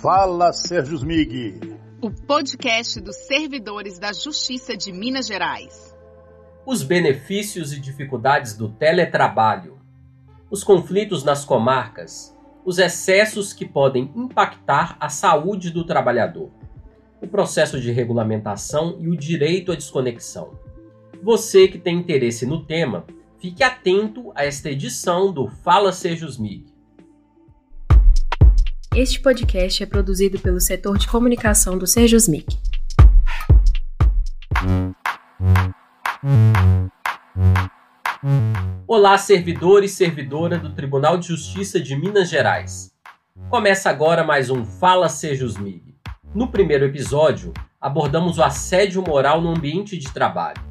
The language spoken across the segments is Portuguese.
Fala, Sérgio Smig. O podcast dos servidores da Justiça de Minas Gerais. Os benefícios e dificuldades do teletrabalho. Os conflitos nas comarcas. Os excessos que podem impactar a saúde do trabalhador. O processo de regulamentação e o direito à desconexão. Você que tem interesse no tema, fique atento a esta edição do Fala Sejusmig. Este podcast é produzido pelo setor de comunicação do Sejusmig. Olá, servidor e servidora do Tribunal de Justiça de Minas Gerais. Começa agora mais um Fala Sejusmig. No primeiro episódio, abordamos o assédio moral no ambiente de trabalho.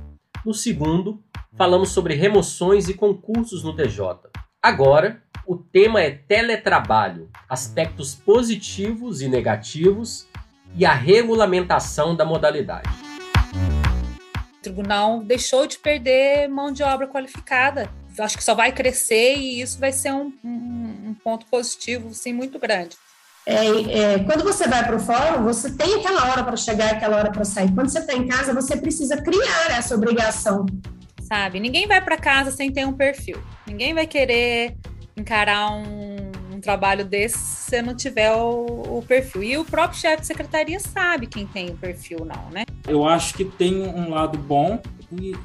No segundo, falamos sobre remoções e concursos no TJ. Agora, o tema é teletrabalho, aspectos positivos e negativos e a regulamentação da modalidade. O tribunal deixou de perder mão de obra qualificada. Acho que só vai crescer e isso vai ser um, um, um ponto positivo, sim, muito grande. É, é, quando você vai para o fórum, você tem aquela hora para chegar, aquela hora para sair. Quando você está em casa, você precisa criar essa obrigação. Sabe? Ninguém vai para casa sem ter um perfil. Ninguém vai querer encarar um, um trabalho desse se você não tiver o, o, perfil. E o próprio chefe de secretaria sabe quem tem o perfil, não, né? Eu acho que tem um lado bom,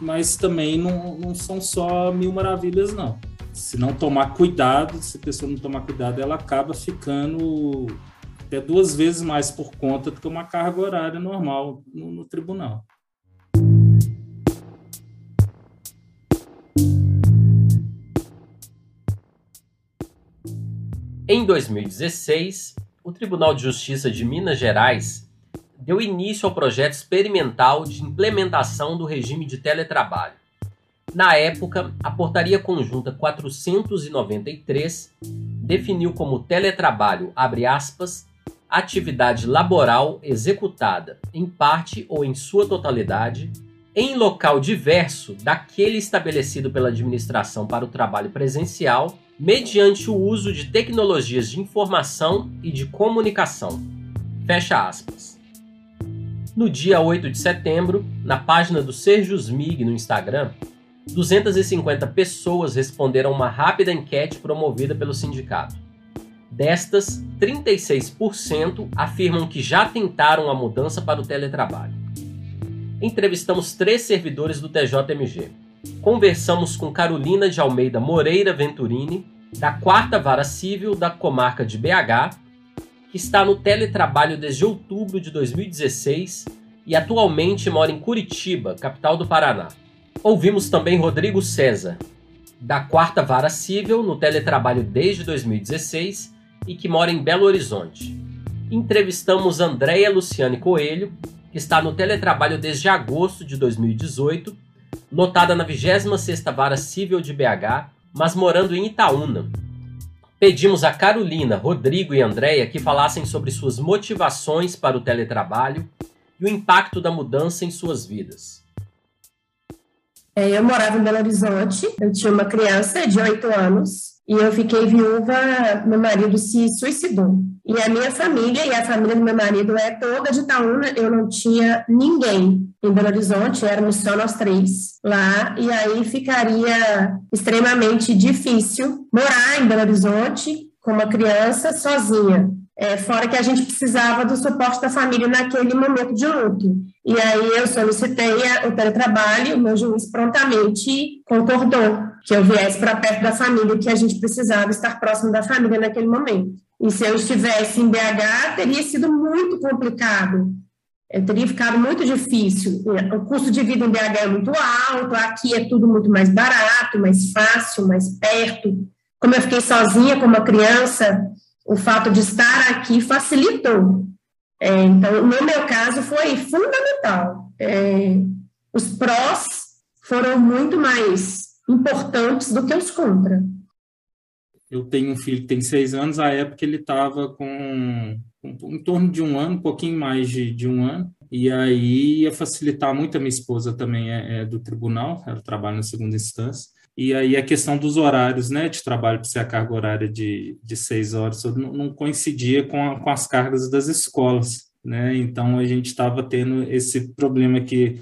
mas também não, não são só mil maravilhas, não se não tomar cuidado, se a pessoa não tomar cuidado, ela acaba ficando até duas vezes mais por conta do que uma carga horária normal no, no tribunal. Em 2016, o Tribunal de Justiça de Minas Gerais deu início ao projeto experimental de implementação do regime de teletrabalho. Na época, a Portaria Conjunta 493 definiu como teletrabalho, abre aspas, atividade laboral executada, em parte ou em sua totalidade, em local diverso daquele estabelecido pela administração para o trabalho presencial, mediante o uso de tecnologias de informação e de comunicação. Fecha aspas. No dia 8 de setembro, na página do Serjus Mig no Instagram, 250 pessoas responderam uma rápida enquete promovida pelo sindicato. Destas, 36% afirmam que já tentaram a mudança para o teletrabalho. Entrevistamos três servidores do TJMG. Conversamos com Carolina de Almeida Moreira Venturini, da quarta vara civil da comarca de BH, que está no teletrabalho desde outubro de 2016 e atualmente mora em Curitiba, capital do Paraná. Ouvimos também Rodrigo César, da Quarta Vara Civil, no teletrabalho desde 2016 e que mora em Belo Horizonte. Entrevistamos Andréia Luciane Coelho, que está no teletrabalho desde agosto de 2018, lotada na 26ª Vara Civil de BH, mas morando em Itaúna. Pedimos a Carolina, Rodrigo e Andréia que falassem sobre suas motivações para o teletrabalho e o impacto da mudança em suas vidas. É, eu morava em Belo Horizonte, eu tinha uma criança de oito anos e eu fiquei viúva, meu marido se suicidou. E a minha família e a família do meu marido é toda de Itaúna, eu não tinha ninguém em Belo Horizonte, éramos só nós três lá, e aí ficaria extremamente difícil morar em Belo Horizonte com uma criança sozinha. É, fora que a gente precisava do suporte da família naquele momento de luto. E aí eu solicitei o teletrabalho, o meu juiz prontamente concordou que eu viesse para perto da família, que a gente precisava estar próximo da família naquele momento. E se eu estivesse em BH, teria sido muito complicado, eu teria ficado muito difícil. O custo de vida em BH é muito alto, aqui é tudo muito mais barato, mais fácil, mais perto. Como eu fiquei sozinha com uma criança, o fato de estar aqui facilitou. É, então, no meu caso, foi fundamental. É, os prós foram muito mais importantes do que os contra. Eu tenho um filho que tem seis anos, à época ele estava com, com, em torno de um ano, um pouquinho mais de, de um ano, e aí ia facilitar muito. A minha esposa também é, é do tribunal, ela trabalha na segunda instância, e aí a questão dos horários, né, de trabalho, para ser a carga horária de, de seis horas, não, não coincidia com, a, com as cargas das escolas, né, então a gente estava tendo esse problema que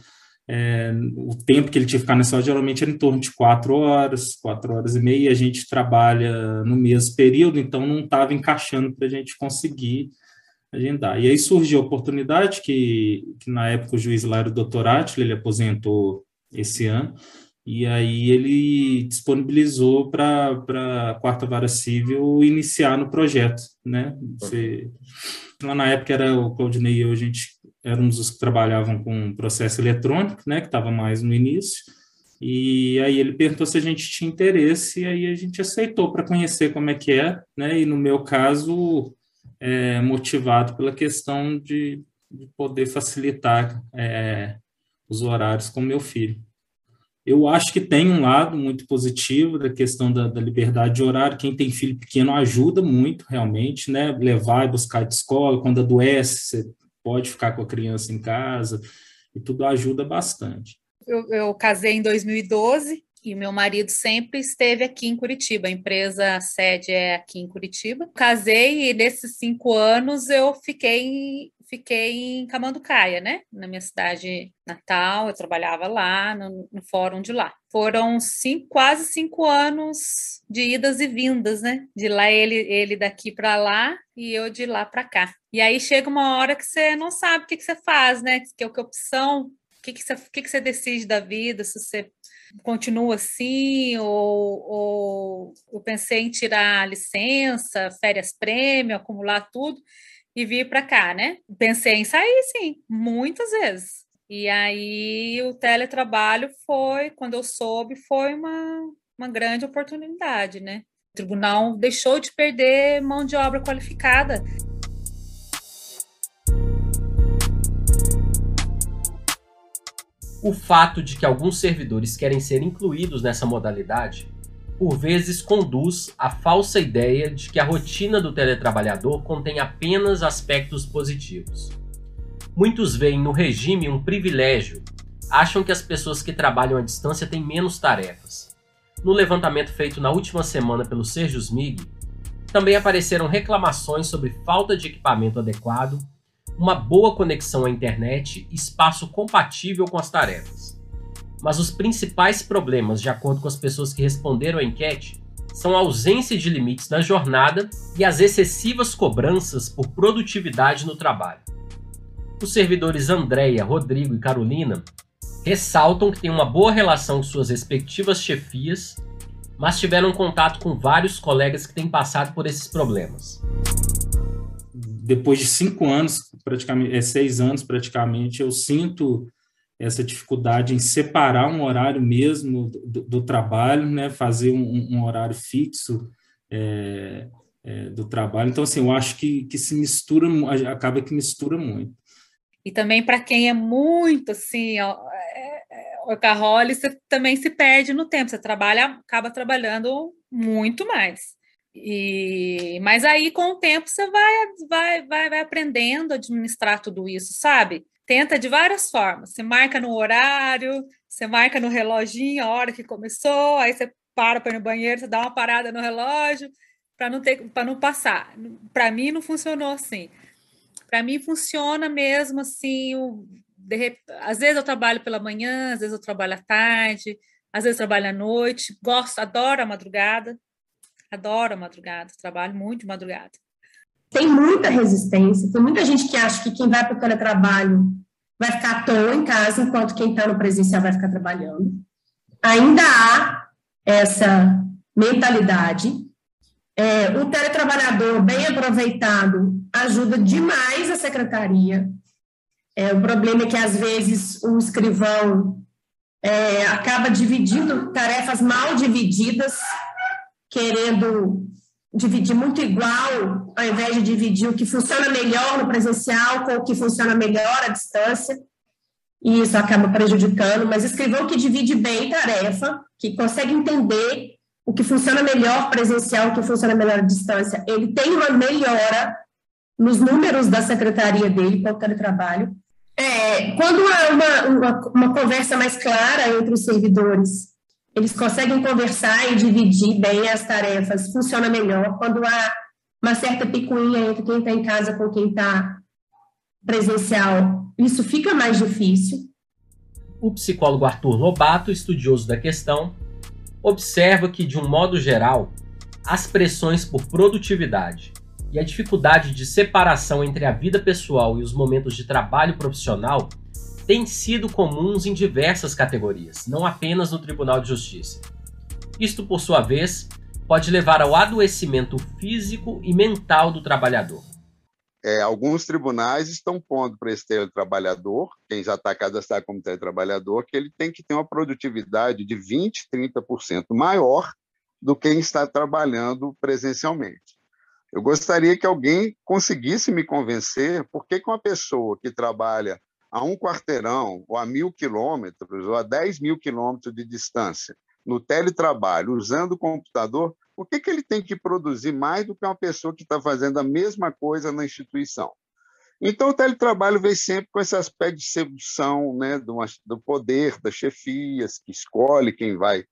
é, o tempo que ele tinha que ficar na escola geralmente era em torno de quatro horas, quatro horas e meia, e a gente trabalha no mesmo período, então não estava encaixando para a gente conseguir agendar. E aí surgiu a oportunidade que, que na época o juiz lá era o doutor Atila, ele aposentou esse ano, e aí ele disponibilizou para a quarta vara civil iniciar no projeto, né? Você, lá na época era o Claudinei e eu, a gente éramos os que trabalhavam com processo eletrônico, né? Que estava mais no início. E aí ele perguntou se a gente tinha interesse e aí a gente aceitou para conhecer como é que é, né? E no meu caso, é, motivado pela questão de, de poder facilitar é, os horários com meu filho. Eu acho que tem um lado muito positivo da questão da, da, liberdade de horário. Quem tem filho pequeno ajuda muito, realmente, né? Levar e buscar de escola. Quando adoece, você pode ficar com a criança em casa, e tudo ajuda bastante. Eu, eu casei em 2012 e meu marido sempre esteve aqui em Curitiba. A empresa sede é aqui em Curitiba. Casei e nesses cinco anos eu fiquei fiquei em Camanducaia, né? Na minha cidade natal, eu trabalhava lá no, no fórum de lá. Foram cinco, quase cinco anos de idas e vindas, né? De lá ele, ele daqui para lá e eu de lá para cá. E aí chega uma hora que você não sabe o que, que você faz, né? Que, que opção, o que, que, você, o que, que você decide da vida, se você continua assim, ou, ou eu pensei em tirar licença, férias prêmio, acumular tudo e vir para cá, né? Pensei em sair, sim, muitas vezes. E aí o teletrabalho foi, quando eu soube, foi uma, uma grande oportunidade, né? O tribunal deixou de perder mão de obra qualificada. O fato de que alguns servidores querem ser incluídos nessa modalidade, por vezes conduz à falsa ideia de que a rotina do teletrabalhador contém apenas aspectos positivos. Muitos veem no regime um privilégio, acham que as pessoas que trabalham à distância têm menos tarefas. No levantamento feito na última semana pelo Sérgio Mig, também apareceram reclamações sobre falta de equipamento adequado uma boa conexão à internet e espaço compatível com as tarefas. Mas os principais problemas, de acordo com as pessoas que responderam à enquete, são a ausência de limites na jornada e as excessivas cobranças por produtividade no trabalho. Os servidores Andréia, Rodrigo e Carolina ressaltam que têm uma boa relação com suas respectivas chefias, mas tiveram contato com vários colegas que têm passado por esses problemas depois de cinco anos, praticamente, é, seis anos praticamente, eu sinto essa dificuldade em separar um horário mesmo do, do trabalho, né, fazer um, um horário fixo é, é, do trabalho. Então, assim, eu acho que, que se mistura, acaba que mistura muito. E também para quem é muito assim, ó, é, é, você também se perde no tempo, você trabalha, acaba trabalhando muito mais. E, mas aí, com o tempo, você vai, vai, vai, vai aprendendo a administrar tudo isso, sabe? Tenta de várias formas. Você marca no horário, você marca no reloginho a hora que começou, aí você para para ir no banheiro, você dá uma parada no relógio para não ter para não passar. Para mim não funcionou assim. Para mim funciona mesmo assim, o, de, às vezes eu trabalho pela manhã, às vezes eu trabalho à tarde, às vezes eu trabalho à noite, gosto, adoro a madrugada. Adoro a madrugada, trabalho muito de madrugada. Tem muita resistência, tem muita gente que acha que quem vai para o teletrabalho vai ficar à toa em casa, enquanto quem está no presencial vai ficar trabalhando. Ainda há essa mentalidade. É, o teletrabalhador bem aproveitado ajuda demais a secretaria. É, o problema é que, às vezes, o escrivão é, acaba dividindo tarefas mal divididas querendo dividir muito igual, ao invés de dividir o que funciona melhor no presencial com o que funciona melhor à distância, e isso acaba prejudicando, mas escrivão que divide bem tarefa, que consegue entender o que funciona melhor presencial, o que funciona melhor à distância, ele tem uma melhora nos números da secretaria dele para o teletrabalho. É, quando há uma, uma, uma conversa mais clara entre os servidores eles conseguem conversar e dividir bem as tarefas, funciona melhor quando há uma certa picuinha entre quem está em casa com quem está presencial. Isso fica mais difícil. O psicólogo Arthur Lobato, estudioso da questão, observa que, de um modo geral, as pressões por produtividade e a dificuldade de separação entre a vida pessoal e os momentos de trabalho profissional têm sido comuns em diversas categorias, não apenas no Tribunal de Justiça. Isto, por sua vez, pode levar ao adoecimento físico e mental do trabalhador. É, alguns tribunais estão pondo para esse teletrabalhador, quem já está cadastrado como teletrabalhador, que ele tem que ter uma produtividade de 20%, 30% maior do que quem está trabalhando presencialmente. Eu gostaria que alguém conseguisse me convencer por que uma pessoa que trabalha a um quarteirão, ou a mil quilômetros, ou a dez mil quilômetros de distância, no teletrabalho, usando o computador, por que, que ele tem que produzir mais do que uma pessoa que está fazendo a mesma coisa na instituição? Então, o teletrabalho vem sempre com esse aspecto de sedução né, do, do poder das chefias, que escolhe quem vai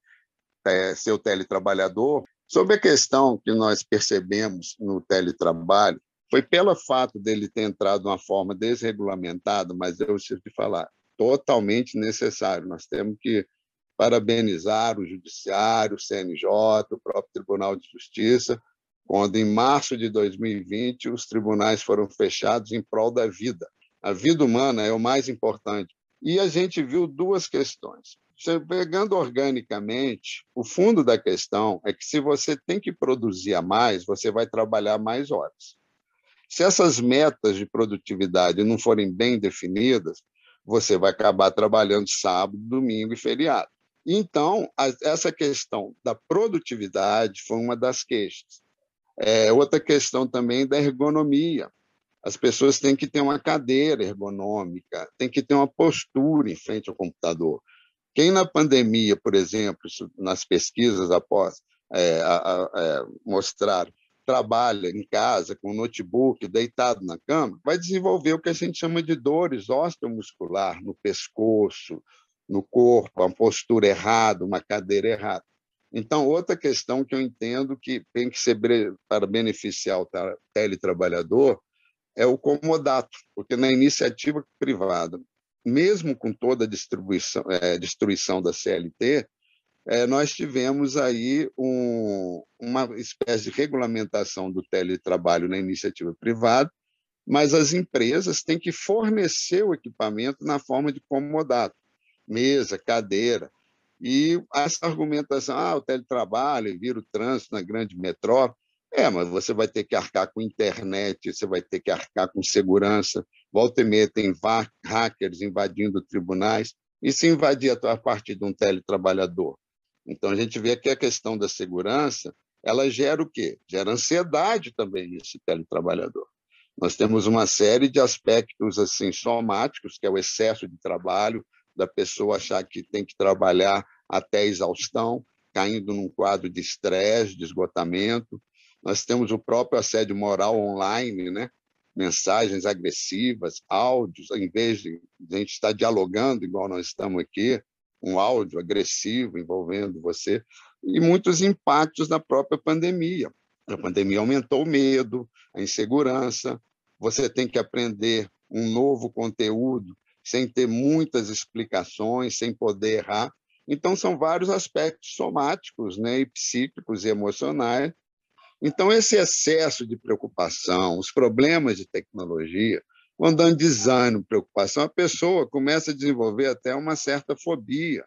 é, ser o teletrabalhador. Sobre a questão que nós percebemos no teletrabalho, foi pelo fato dele ter entrado de uma forma desregulamentada, mas eu preciso te falar, totalmente necessário. Nós temos que parabenizar o Judiciário, o CNJ, o próprio Tribunal de Justiça, quando, em março de 2020, os tribunais foram fechados em prol da vida. A vida humana é o mais importante. E a gente viu duas questões. Você, pegando organicamente, o fundo da questão é que se você tem que produzir a mais, você vai trabalhar mais horas. Se essas metas de produtividade não forem bem definidas, você vai acabar trabalhando sábado, domingo e feriado. Então, essa questão da produtividade foi uma das queixas. É, outra questão também da ergonomia. As pessoas têm que ter uma cadeira ergonômica, têm que ter uma postura em frente ao computador. Quem na pandemia, por exemplo, nas pesquisas após é, a, a, é, mostrar trabalha em casa com notebook deitado na cama, vai desenvolver o que a gente chama de dores osteomuscular no pescoço, no corpo, uma postura errada, uma cadeira errada. Então, outra questão que eu entendo que tem que ser para beneficiar o teletrabalhador é o comodato, porque na iniciativa privada, mesmo com toda a distribuição, é, destruição da CLT, é, nós tivemos aí um, uma espécie de regulamentação do teletrabalho na iniciativa privada, mas as empresas têm que fornecer o equipamento na forma de comodato mesa, cadeira. E essa argumentação, ah, o teletrabalho vira o trânsito na grande metrópole, é, mas você vai ter que arcar com internet, você vai ter que arcar com segurança. Volta e meia tem hackers invadindo tribunais. E se invadir a partir de um teletrabalhador? Então, a gente vê que a questão da segurança, ela gera o quê? Gera ansiedade também nesse teletrabalhador. Nós temos uma série de aspectos assim somáticos, que é o excesso de trabalho, da pessoa achar que tem que trabalhar até exaustão, caindo num quadro de estresse, de esgotamento. Nós temos o próprio assédio moral online, né? mensagens agressivas, áudios, em vez de a gente estar dialogando igual nós estamos aqui, um áudio agressivo envolvendo você, e muitos impactos da própria pandemia. A pandemia aumentou o medo, a insegurança, você tem que aprender um novo conteúdo sem ter muitas explicações, sem poder errar. Então, são vários aspectos somáticos, né, e psíquicos e emocionais. Então, esse excesso de preocupação, os problemas de tecnologia, vão dando desânimo, preocupação, a pessoa começa a desenvolver até uma certa fobia.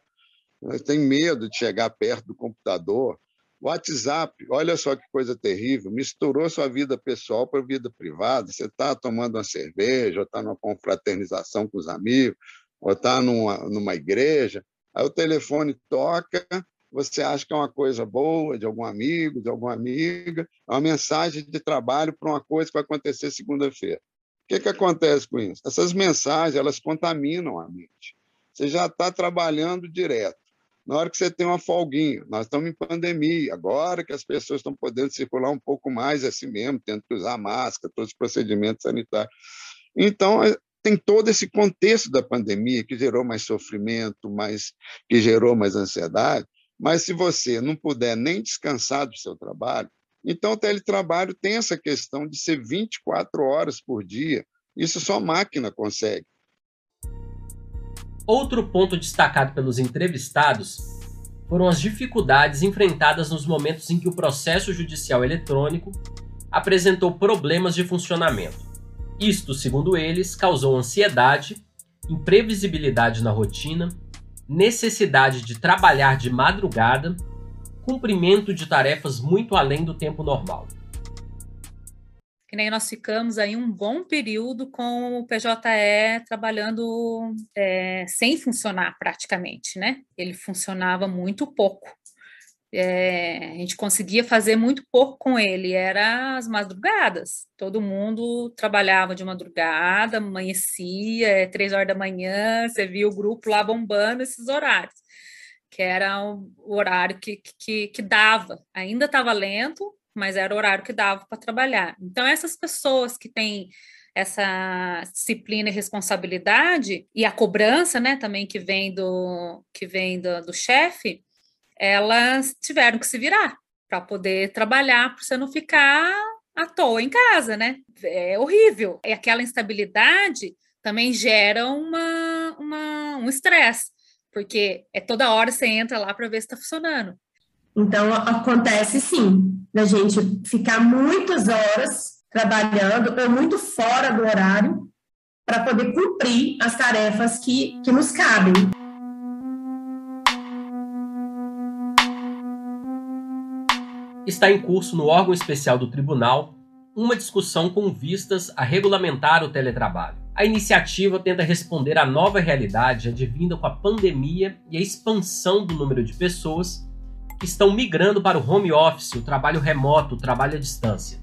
Tem medo de chegar perto do computador, WhatsApp, olha só que coisa terrível, misturou sua vida pessoal para a vida privada. Você está tomando uma cerveja, ou está numa confraternização com os amigos, ou está numa, numa igreja, aí o telefone toca, você acha que é uma coisa boa, de algum amigo, de alguma amiga, é uma mensagem de trabalho para uma coisa que vai acontecer segunda-feira. Que, que acontece com isso? Essas mensagens, elas contaminam a mente. Você já está trabalhando direto na hora que você tem uma folguinha. Nós estamos em pandemia, agora que as pessoas estão podendo circular um pouco mais assim mesmo, tendo que usar máscara, todos os procedimentos sanitários. Então, é, tem todo esse contexto da pandemia que gerou mais sofrimento, mais, que gerou mais ansiedade. Mas se você não puder nem descansar do seu trabalho, então o teletrabalho tem essa questão de ser 24 horas por dia. Isso só máquina consegue. Outro ponto destacado pelos entrevistados foram as dificuldades enfrentadas nos momentos em que o processo judicial eletrônico apresentou problemas de funcionamento. Isto, segundo eles, causou ansiedade, imprevisibilidade na rotina, necessidade de trabalhar de madrugada, cumprimento de tarefas muito além do tempo normal que nem nós ficamos aí um bom período com o PJE trabalhando é, sem funcionar praticamente, né? Ele funcionava muito pouco. É, a gente conseguia fazer muito pouco com ele, era as madrugadas. Todo mundo trabalhava de madrugada, amanhecia, é, três horas da manhã, você via o grupo lá bombando esses horários, que era o horário que, que, que dava. Ainda estava lento, mas era o horário que dava para trabalhar. Então, essas pessoas que têm essa disciplina e responsabilidade e a cobrança, né, também que vem do que vem do, do chefe, elas tiveram que se virar para poder trabalhar, para você não ficar à toa em casa, né? É horrível. E aquela instabilidade também gera uma, uma um estresse, porque é toda hora você entra lá para ver se está funcionando. Então, acontece sim, da gente ficar muitas horas trabalhando ou muito fora do horário para poder cumprir as tarefas que, que nos cabem. Está em curso no órgão especial do tribunal uma discussão com vistas a regulamentar o teletrabalho. A iniciativa tenta responder à nova realidade advinda com a pandemia e a expansão do número de pessoas que estão migrando para o home office, o trabalho remoto, o trabalho à distância.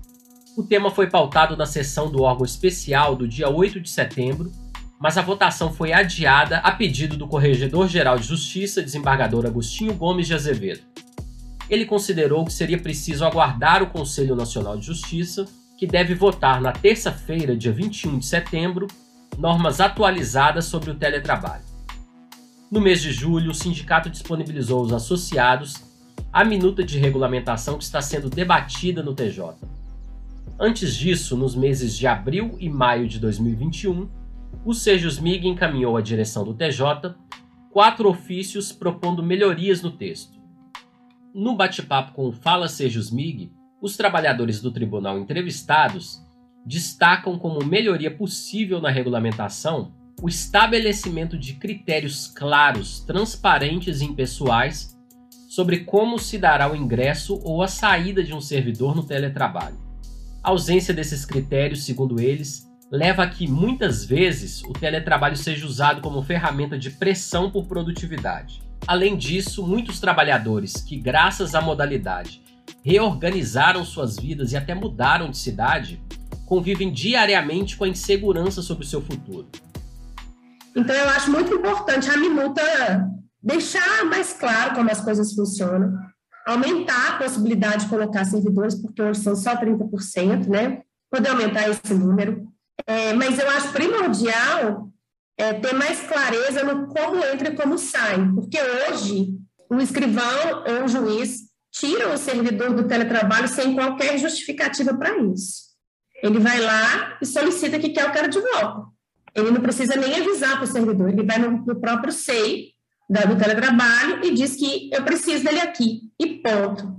O tema foi pautado na sessão do órgão especial do dia 8 de setembro, mas a votação foi adiada a pedido do Corregedor-Geral de Justiça, desembargador Agostinho Gomes de Azevedo. Ele considerou que seria preciso aguardar o Conselho Nacional de Justiça, que deve votar na terça-feira, dia 21 de setembro, normas atualizadas sobre o teletrabalho. No mês de julho, o sindicato disponibilizou aos associados a minuta de regulamentação que está sendo debatida no TJ. Antes disso, nos meses de abril e maio de 2021, o Sejusmig encaminhou à direção do TJ quatro ofícios propondo melhorias no texto. No bate-papo com o Fala Sejusmig, os trabalhadores do tribunal entrevistados destacam como melhoria possível na regulamentação o estabelecimento de critérios claros, transparentes e impessoais sobre como se dará o ingresso ou a saída de um servidor no teletrabalho. A ausência desses critérios, segundo eles, leva a que muitas vezes o teletrabalho seja usado como ferramenta de pressão por produtividade. Além disso, muitos trabalhadores que, graças à modalidade, reorganizaram suas vidas e até mudaram de cidade, convivem diariamente com a insegurança sobre o seu futuro. Então, eu acho muito importante a minuta deixar mais claro como as coisas funcionam, aumentar a possibilidade de colocar servidores, porque hoje são só 30%, né? Poder aumentar esse número. É, mas eu acho primordial é, ter mais clareza no como entra e como sai, porque hoje o escrivão ou o juiz tira o servidor do teletrabalho sem qualquer justificativa para isso. Ele vai lá e solicita que quer o cara de volta. Ele não precisa nem avisar para o servidor, ele vai no, no próprio SEI do teletrabalho e diz que eu preciso dele aqui, e ponto.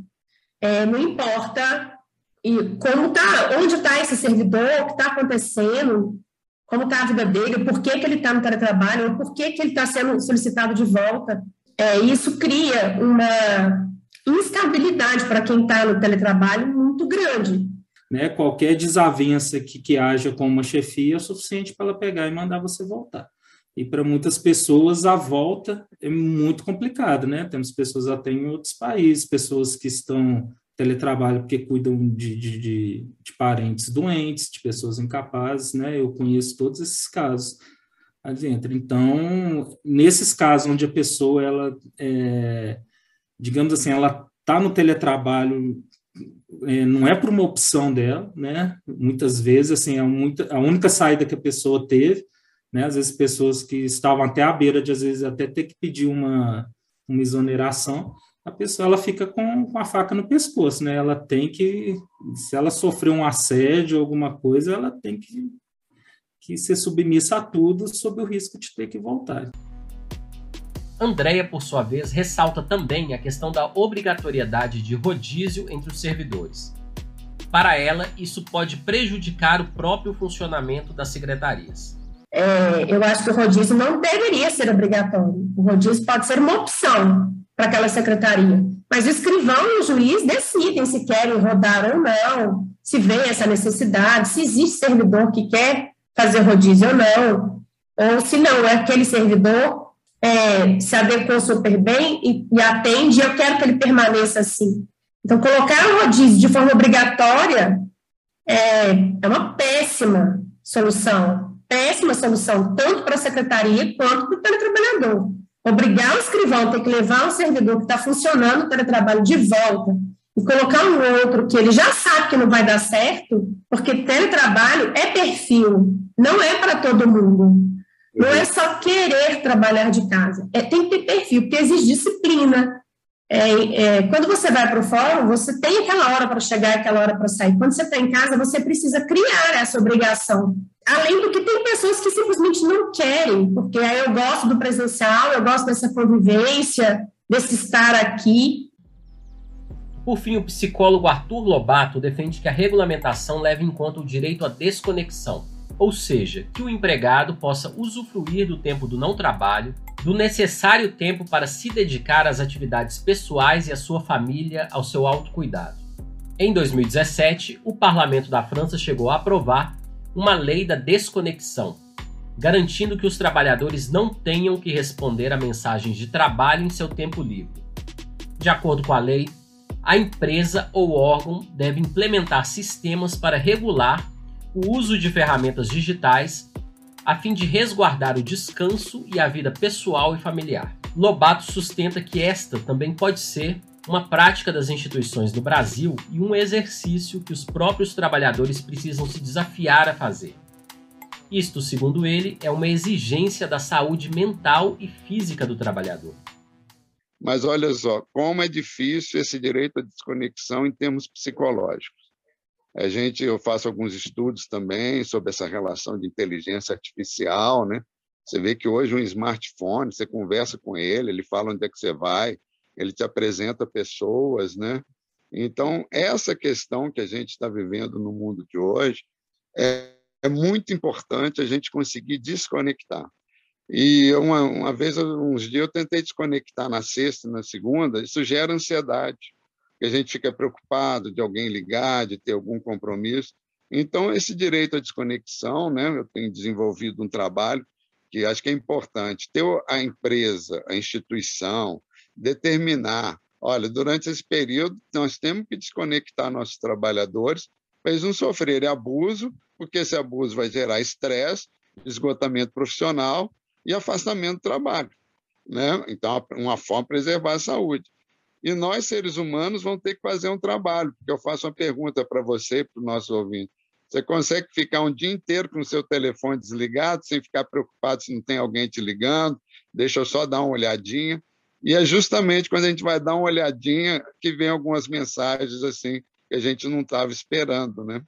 É, não importa e como tá, onde está esse servidor, o que está acontecendo, como está a vida dele, por que, que ele está no teletrabalho, por que, que ele está sendo solicitado de volta. É, isso cria uma instabilidade para quem está no teletrabalho muito grande. Né, qualquer desavença que, que haja com uma chefia é suficiente para ela pegar e mandar você voltar. E para muitas pessoas a volta é muito complicado, né? Temos pessoas até em outros países, pessoas que estão teletrabalho porque cuidam de, de, de, de parentes doentes, de pessoas incapazes, né? Eu conheço todos esses casos adentro. Então, nesses casos onde a pessoa, ela, é, digamos assim, ela está no teletrabalho, é, não é por uma opção dela, né? Muitas vezes, assim, a, muita, a única saída que a pessoa teve né? Às vezes pessoas que estavam até à beira de, às vezes, até ter que pedir uma, uma exoneração, a pessoa ela fica com, com a faca no pescoço, né? Ela tem que, se ela sofreu um assédio, alguma coisa, ela tem que, que ser submissa a tudo sob o risco de ter que voltar. Andréia, por sua vez, ressalta também a questão da obrigatoriedade de rodízio entre os servidores. Para ela, isso pode prejudicar o próprio funcionamento das secretarias. É, eu acho que o rodízio não deveria ser obrigatório. O rodízio pode ser uma opção para aquela secretaria. Mas o escrivão e o juiz decidem se querem rodar ou não, se vê essa necessidade, se existe servidor que quer fazer rodízio ou não, ou se não, é aquele servidor é, se adequou super bem e, e atende, e eu quero que ele permaneça assim. Então, colocar o rodízio de forma obrigatória é, é uma péssima solução. Péssima solução, tanto para a secretaria quanto para o teletrabalhador. Obrigar o escrivão a ter que levar um servidor que está funcionando o teletrabalho de volta e colocar um outro que ele já sabe que não vai dar certo, porque teletrabalho é perfil, não é para todo mundo. Não é só querer trabalhar de casa, é, tem que ter perfil, porque existe disciplina. É, é, quando você vai para o fórum, você tem aquela hora para chegar, aquela hora para sair. Quando você está em casa, você precisa criar essa obrigação. Além do que tem pessoas que simplesmente não querem, porque aí eu gosto do presencial, eu gosto dessa convivência, desse estar aqui. Por fim, o psicólogo Arthur Lobato defende que a regulamentação leve em conta o direito à desconexão ou seja, que o empregado possa usufruir do tempo do não trabalho, do necessário tempo para se dedicar às atividades pessoais e à sua família, ao seu autocuidado. Em 2017, o parlamento da França chegou a aprovar uma lei da desconexão, garantindo que os trabalhadores não tenham que responder a mensagens de trabalho em seu tempo livre. De acordo com a lei, a empresa ou órgão deve implementar sistemas para regular o uso de ferramentas digitais a fim de resguardar o descanso e a vida pessoal e familiar. Lobato sustenta que esta também pode ser uma prática das instituições no Brasil e um exercício que os próprios trabalhadores precisam se desafiar a fazer. Isto, segundo ele, é uma exigência da saúde mental e física do trabalhador. Mas olha só, como é difícil esse direito à desconexão em termos psicológicos. A gente, eu faço alguns estudos também sobre essa relação de inteligência artificial, né? Você vê que hoje um smartphone, você conversa com ele, ele fala onde é que você vai, ele te apresenta pessoas, né? Então, essa questão que a gente está vivendo no mundo de hoje é, é muito importante a gente conseguir desconectar. E uma, uma vez, uns dias, eu tentei desconectar na sexta, na segunda, isso gera ansiedade que a gente fica preocupado de alguém ligar, de ter algum compromisso. Então, esse direito à desconexão, né, eu tenho desenvolvido um trabalho que acho que é importante, ter a empresa, a instituição, determinar, olha, durante esse período nós temos que desconectar nossos trabalhadores para eles não sofrerem abuso, porque esse abuso vai gerar estresse, esgotamento profissional e afastamento do trabalho. Né? Então, uma forma de preservar a saúde. E nós, seres humanos, vamos ter que fazer um trabalho, porque eu faço uma pergunta para você, para o nosso ouvinte. Você consegue ficar um dia inteiro com o seu telefone desligado, sem ficar preocupado se não tem alguém te ligando? Deixa eu só dar uma olhadinha. E é justamente quando a gente vai dar uma olhadinha que vem algumas mensagens assim que a gente não estava esperando, né?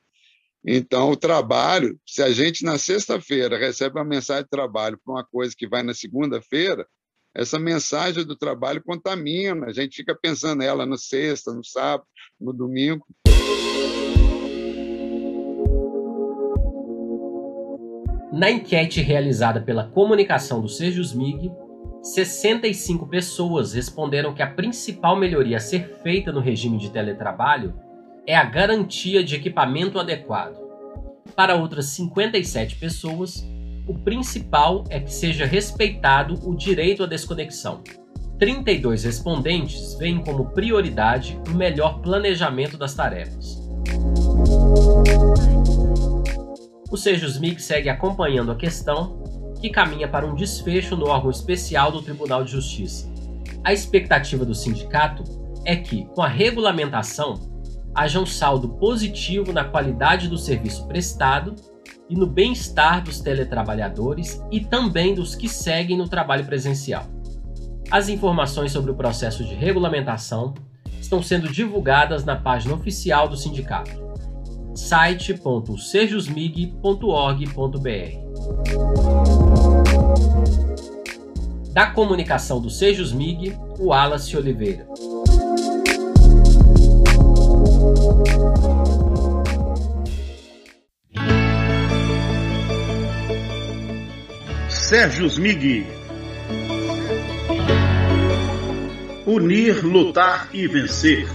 Então, o trabalho, se a gente na sexta-feira recebe uma mensagem de trabalho para uma coisa que vai na segunda-feira, essa mensagem do trabalho contamina, a gente fica pensando nela no sexta, no sábado, no domingo. Na enquete realizada pela comunicação do Sejusmig, 65 pessoas responderam que a principal melhoria a ser feita no regime de teletrabalho é a garantia de equipamento adequado. Para outras 57 pessoas, o principal é que seja respeitado o direito à desconexão. 32 respondentes veem como prioridade o melhor planejamento das tarefas. O Sejusmic segue acompanhando a questão, que caminha para um desfecho no órgão especial do Tribunal de Justiça. A expectativa do sindicato é que, com a regulamentação, haja um saldo positivo na qualidade do serviço prestado e no bem-estar dos teletrabalhadores e também dos que seguem no trabalho presencial. As informações sobre o processo de regulamentação estão sendo divulgadas na página oficial do sindicato, site.sejusmig.org.br. Da comunicação do Sejusmig, o Wallace Oliveira. Sérgio Smig. Unir, lutar e vencer.